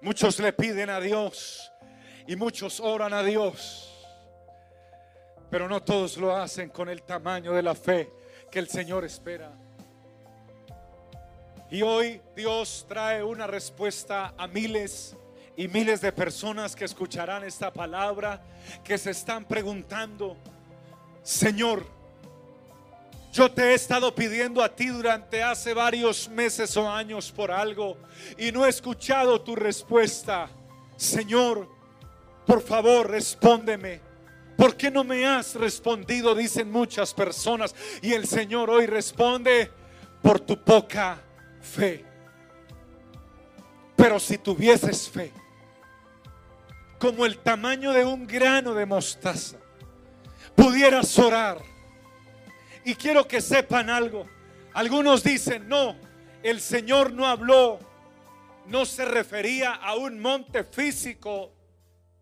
Muchos le piden a Dios y muchos oran a Dios. Pero no todos lo hacen con el tamaño de la fe que el Señor espera. Y hoy Dios trae una respuesta a miles y miles de personas que escucharán esta palabra, que se están preguntando, Señor, yo te he estado pidiendo a ti durante hace varios meses o años por algo y no he escuchado tu respuesta. Señor, por favor, respóndeme. ¿Por qué no me has respondido? Dicen muchas personas. Y el Señor hoy responde por tu poca fe. Pero si tuvieses fe, como el tamaño de un grano de mostaza, pudieras orar. Y quiero que sepan algo. Algunos dicen, no, el Señor no habló, no se refería a un monte físico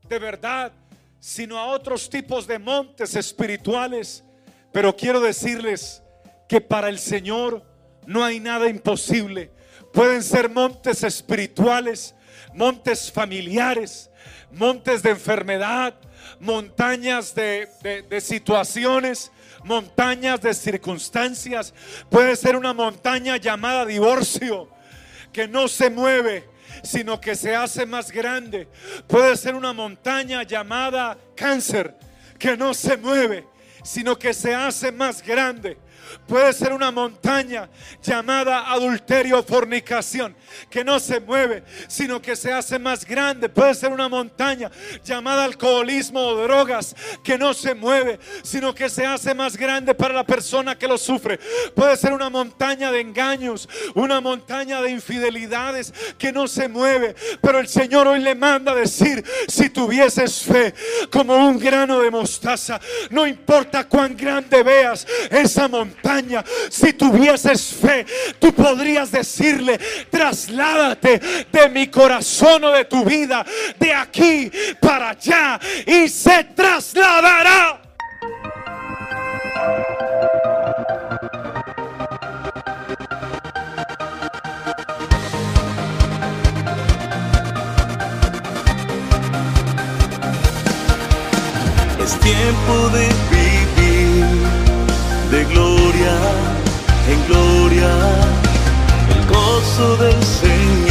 de verdad, sino a otros tipos de montes espirituales. Pero quiero decirles que para el Señor no hay nada imposible. Pueden ser montes espirituales, montes familiares, montes de enfermedad, montañas de, situaciones, montañas de circunstancias. Puede ser una montaña llamada divorcio que no se mueve, sino que se hace más grande. Puede ser una montaña llamada cáncer que no se mueve, sino que se hace más grande. Puede ser una montaña llamada adulterio fornicación, que no se mueve, sino que se hace más grande. Puede ser una montaña llamada alcoholismo o drogas, que no se mueve, sino que se hace más grande para la persona que lo sufre. Puede ser una montaña de engaños, una montaña de infidelidades, que no se mueve. Pero el Señor hoy le manda decir, si tuvieses fe como un grano de mostaza, no importa cuán grande veas esa montaña si tuvieses fe, tú podrías decirle, trasládate de mi corazón o de tu vida, de aquí para allá, y se trasladará. Es tiempo de de gloria en gloria, el gozo del Señor.